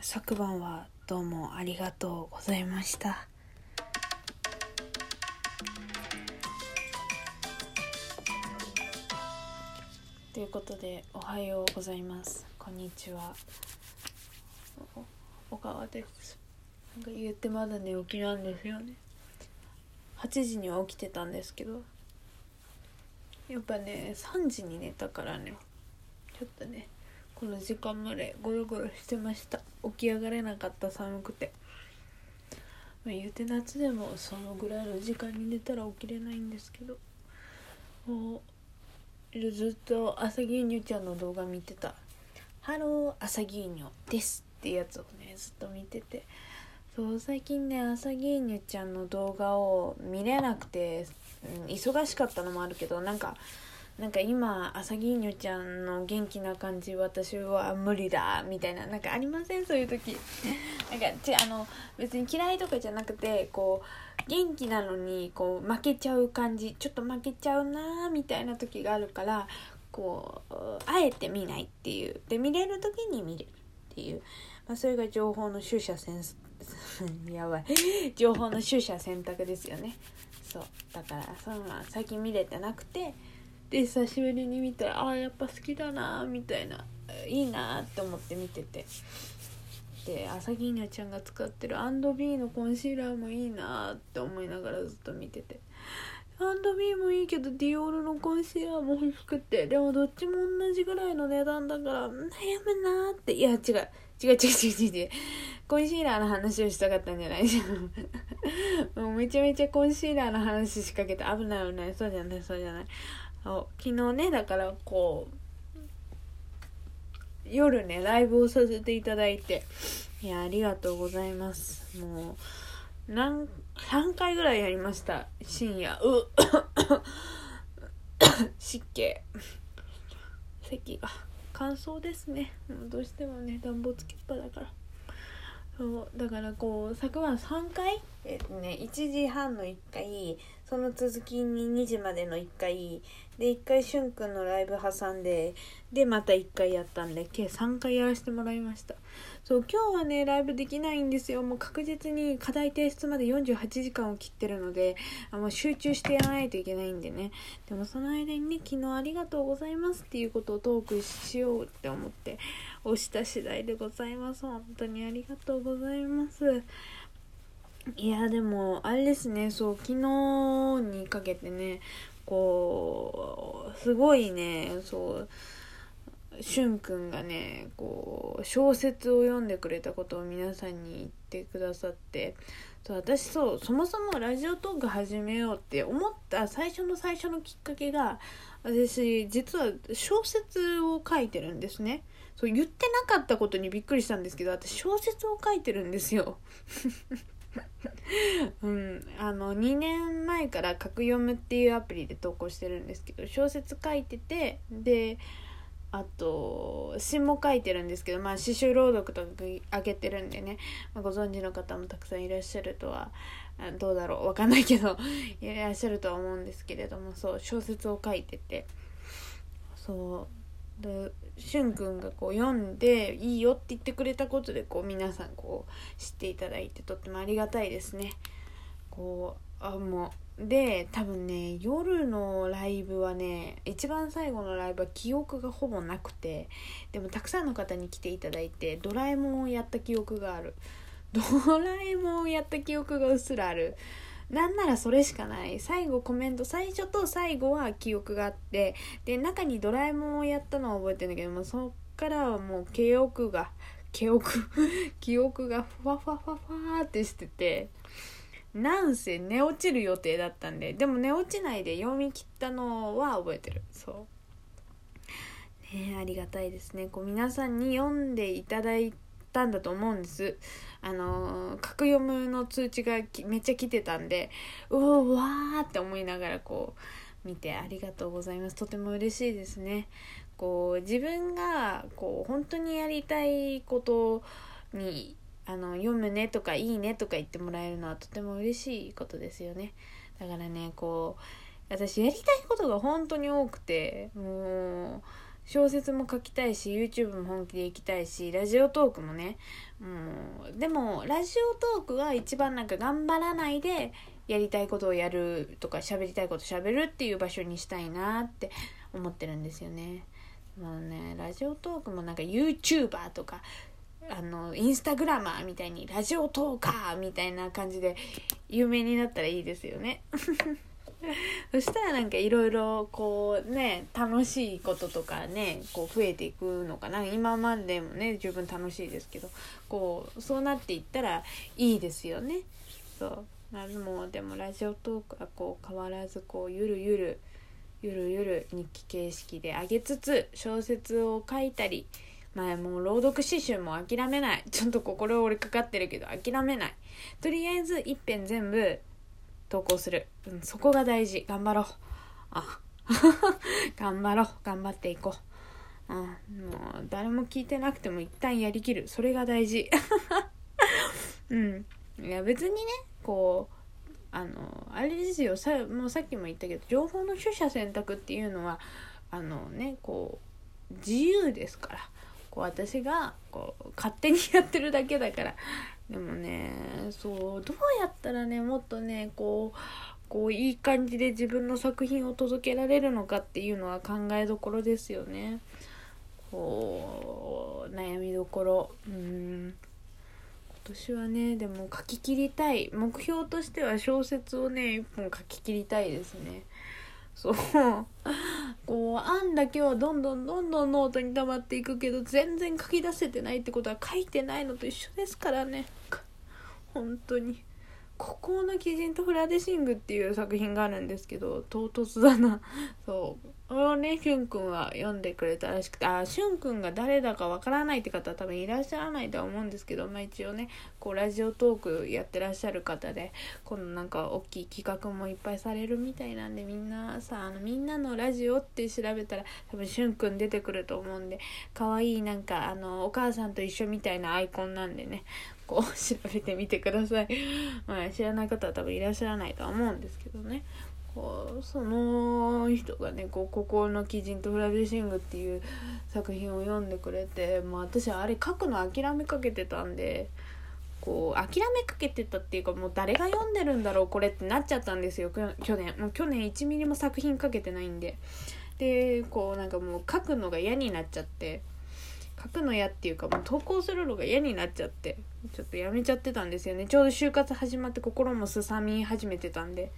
昨晩はどうもありがとうございました。ということでおはようございます。こんにちは。お小川です。なんか言ってまだ寝起きなんですよね。8時には起きてたんですけどやっぱね3時に寝たからね。ちょっとねこの時間までゴロゴロしてました。起き上がれなかった。寒くて、まあ、言うて夏でもそのぐらいの時間に寝たら起きれないんですけど。もうずっと朝牛乳ちゃんの動画見てた「ハロー朝牛乳です」ってやつをねずっと見てて。そう最近ね朝牛乳ちゃんの動画を見れなくて、うん、忙しかったのもあるけどなんかなんか今朝ぎ乳ちゃんの元気な感じ私は無理だみたいななんかありません？そういう時。なんかちあの別に嫌いとかじゃなくてこう元気なのにこう負けちゃう感じちょっと負けちゃうなみたいな時があるからこうあえて見ないっていう。で見れる時に見れるっていう、まあ、それが情報の取捨選 やばい。情報の取捨選択ですよね。そう。だからそのまあ最近見れてなくてで久しぶりに見たらああやっぱ好きだなみたいないいなって思って見てて。で朝ぎーちゃんが使ってる &B のコンシーラーもいいなって思いながらずっと見てて。&B もいいけどディオールのコンシーラーも欲しくて。でもどっちも同じぐらいの値段だから悩むなって。いや違う違う違う違う違う。コンシーラーの話をしたかったんじゃない？もうめちゃめちゃコンシーラーの話しかけて危ない危ない。そうじゃないそうじゃない。昨日ねだからこう夜ねライブをさせていただいていやありがとうございます。もう何3回ぐらいやりました深夜。う湿気席が。乾燥ですね。どうしてもね暖房つけっぱだから。そうだからこう昨晩3回えっとね1時半の1回その続きに2時までの1回で1回しゅんくんのライブ挟んででまた1回やったんで計3回やらせてもらいました。そう今日はねライブできないんですよ。もう確実に課題提出まで48時間を切ってるのであもう集中してやらないといけないんでね。でもその間にね昨日ありがとうございますっていうことをトークしようって思って押した次第でございます。本当にありがとうございます。いやでもあれですね。そう昨日にかけてねこうすごいねそうしゅんくんがねこう小説を読んでくれたことを皆さんに言ってくださってそう私そうそもそもラジオトーク始めようって思った最初の最初のきっかけが私実は小説を書いてるんですね。そう言ってなかったことにびっくりしたんですけど私小説を書いてるんですよ。うん、あの2年前から「格読む」っていうアプリで投稿してるんですけど小説書いててであと詩も書いてるんですけどまあ詩集朗読とかあげてるんでね、まあ、ご存知の方もたくさんいらっしゃるとはどうだろうわかんないけど いらっしゃるとは思うんですけれどもそう小説を書いてて。そうでしゅんくんがこう読んでいいよって言ってくれたことでこう皆さんこう知っていただいてとってもありがたいですね。こうあもうで多分ね夜のライブはね一番最後のライブは記憶がほぼなくてでもたくさんの方に来ていただいてドラえもんをやった記憶があるドラえもんをやった記憶がうっすらあるなんならそれしかない。最後コメント最初と最後は記憶があってで中にドラえもんをやったのは覚えてるんだけどもそっからはもう記憶が記憶 記憶がふわふわふわふわってしててなんせ寝落ちる予定だったんででも寝落ちないで読み切ったのは覚えてる。そう。ねありがたいですね。こう皆さんに読んでいただいたんだと思うんです。あの格読むの通知がめっちゃ来てたんでうおわーって思いながらこう見てありがとうございます。とても嬉しいですね。こう自分がこう本当にやりたいことにあの読むねとかいいねとか言ってもらえるのはとても嬉しいことですよね。だからねこう私やりたいことが本当に多くてもう小説も書きたいし YouTube も本気で行きたいしラジオトークもねもうでもラジオトークは一番なんか頑張らないでやりたいことをやるとか喋りたいこと喋るっていう場所にしたいなって思ってるんですよね。もうねラジオトークもなんか YouTuber とかあのインスタグラマーみたいにラジオトーカーみたいな感じで有名になったらいいですよね。そしたらなんかいろいろこうね楽しいこととかねこう増えていくのかな。今までもね十分楽しいですけどこうそうなっていったらいいですよね。そう。もうでもラジオトークはこう変わらずこうゆるゆるゆるゆる日記形式で上げつつ小説を書いたり前もう朗読詩集も諦めない。ちょっと心折れかかってるけど諦めない。とりあえず一遍全部投稿する、うん、そこが大事。頑張ろう。あ 頑張ろう。頑張っていこう、うん、もう誰も聞いてなくても一旦やりきる。それが大事。うん。いや別にねこうあのあれですよ。さもうさっきも言ったけど情報の取捨選択っていうのはあのねこう自由ですから。こう私がこう勝手にやってるだけだから。でもねそうどうやったらねもっとねこうこういい感じで自分の作品を届けられるのかっていうのは考えどころですよね。こう悩みどころうん今年はねでも書き切りたい目標としては小説をね一本書き切りたいですね。そうこう案だけはどんどんどんどんノートに溜まっていくけど全然書き出せてないってことは書いてないのと一緒ですからね。本当に。孤高の鬼人とフラデシングっていう作品があるんですけど唐突だな。そう。これをねしゅんくんは読んでくれたらしくてあしゅんくんが誰だかわからないって方は多分いらっしゃらないとは思うんですけどまあ一応ねこうラジオトークやってらっしゃる方で今度なんか大きい企画もいっぱいされるみたいなんでみんなさあのみんなのラジオって調べたら多分しゅんくん出てくると思うんで可愛いなんかあのお母さんと一緒みたいなアイコンなんでね。こう調べてみてください。まあ知らない方は多分いらっしゃらないとは思うんですけどね。こうその人がね「こう孤高の鬼人とフラビシング」っていう作品を読んでくれて、まあ、私あれ書くの諦めかけてたんでこう諦めかけてたっていうかもう誰が読んでるんだろうこれってなっちゃったんですよ去年もう去年1ミリも作品かけてないんででこうなんかもう書くのが嫌になっちゃって書くの嫌っていうかもう投稿するのが嫌になっちゃってちょっとやめちゃってたんですよね。ちょうど就活始まって心もすさみ始めてたんで。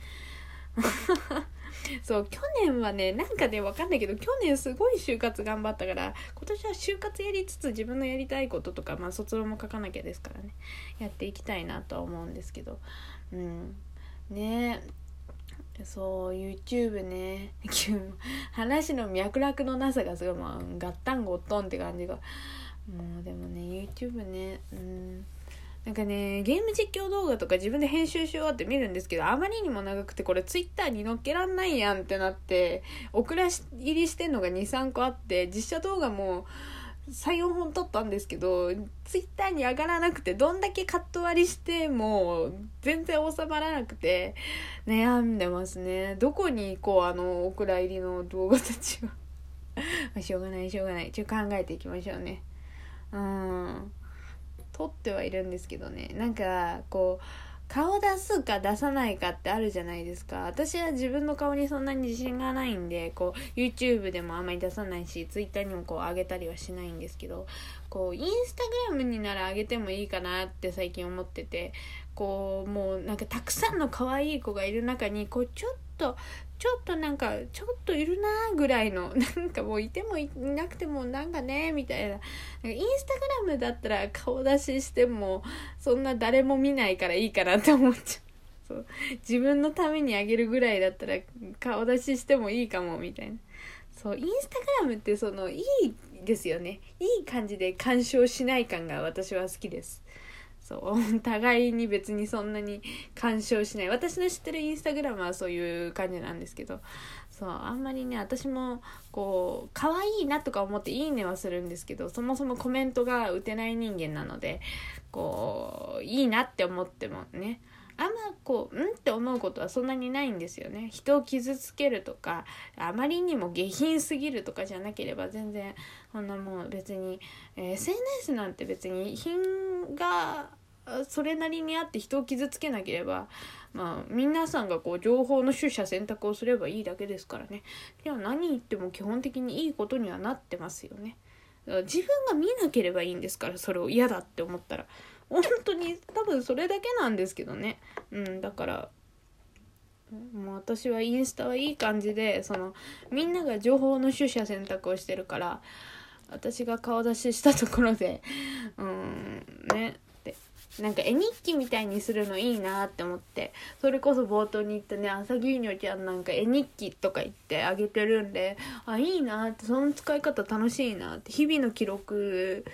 そう去年はねなんかねわかんないけど去年すごい就活頑張ったから今年は就活やりつつ自分のやりたいこととかまあ卒論も書かなきゃですからね。やっていきたいなとは思うんですけど。うん。ね。そう YouTube ね。話の脈絡のなさがすごいまあガッタンゴットンって感じが。もうでもね YouTube ね。うん。なんかね、ゲーム実況動画とか自分で編集し終わって見るんですけど、あまりにも長くてこれツイッターに載っけらんないやんってなって、オクラ入りしてんのが2、3個あって、実写動画も3、4本撮ったんですけど、ツイッターに上がらなくて、どんだけカット割りしても全然収まらなくて、悩んでますね。どこに行こう、あの、オクラ入りの動画たちは。しょうがない、しょうがない。ちょっと考えていきましょうね。うん。撮ってはいるんですけどねなんかこう顔出すか出さないかってあるじゃないですか。私は自分の顔にそんなに自信がないんでこう YouTube でもあんまり出さないし Twitter にもこう上げたりはしないんですけどこうインスタグラムになら上げてもいいかなって最近思っててこうもうなんかたくさんの可愛い子がいる中にこうちょっとちょっとなんかちょっといるなぐらいの なんかもういてもいなくてもなんかねみたいな。なんかインスタグラムだったら顔出ししてもそんな誰も見ないからいいかなって思っちゃう。そう。自分のためにあげるぐらいだったら顔出ししてもいいかもみたいな。そうインスタグラムってそのいいですよね。いい感じで干渉しない感が私は好きです。そう。互いに別にそんなに干渉しない。私の知ってるインスタグラムはそういう感じなんですけど。そうあんまりね私もこう可愛いなとか思っていいねはするんですけどそもそもコメントが打てない人間なのでこういいなって思ってもね。あんまこうんって思うことはそんなにないんですよね。人を傷つけるとかあまりにも下品すぎるとかじゃなければ全然こんなもう別に、えー、SNS なんて別に品がそれなりにあって人を傷つけなければまあ皆さんがこう情報の取捨選択をすればいいだけですからね。でも何言っても基本的にいいことにはなってますよね。自分が見なければいいんですからそれを嫌だって思ったら。本当に多分それだけなんですけどね。うんだからもう私はインスタはいい感じでそのみんなが情報の取捨選択をしてるから私が顔出ししたところでうんね。なんか絵日記みたいにするのいいなって思ってそれこそ冒頭に言ったね朝牛乳ちゃんなんか絵日記とか言ってあげてるんであいいなってその使い方楽しいなって日々の記録、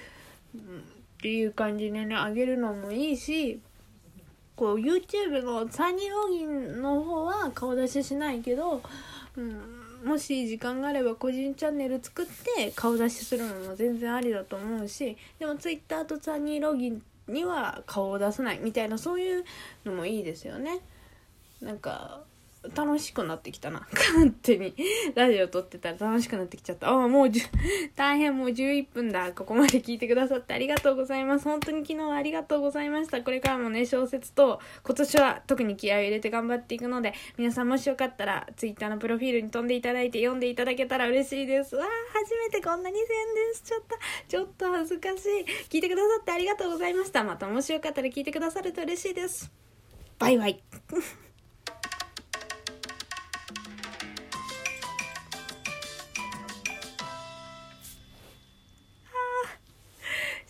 うんっていう感じでねあげるのもいいしこう YouTube の3人ロギンの方は顔出ししないけど、うん、もし時間があれば個人チャンネル作って顔出しするのも全然ありだと思うしでも Twitter と3人ロギンには顔を出さないみたいなそういうのもいいですよね。なんか楽しくなってきたな。勝手に。ラジオ撮ってたら楽しくなってきちゃった。ああ、もう大変もう11分だ。ここまで聞いてくださってありがとうございます。本当に昨日はありがとうございました。これからもね、小説と、今年は特に気合を入れて頑張っていくので、皆さんもしよかったら、Twitter のプロフィールに飛んでいただいて読んでいただけたら嬉しいです。わあ、初めてこんなに宣伝しちゃった。ちょっと恥ずかしい。聞いてくださってありがとうございました。またもしよかったら聞いてくださると嬉しいです。バイバイ。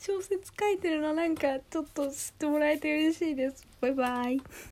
小説書いてるのなんかちょっと知ってもらえて嬉しいです。バイバイ。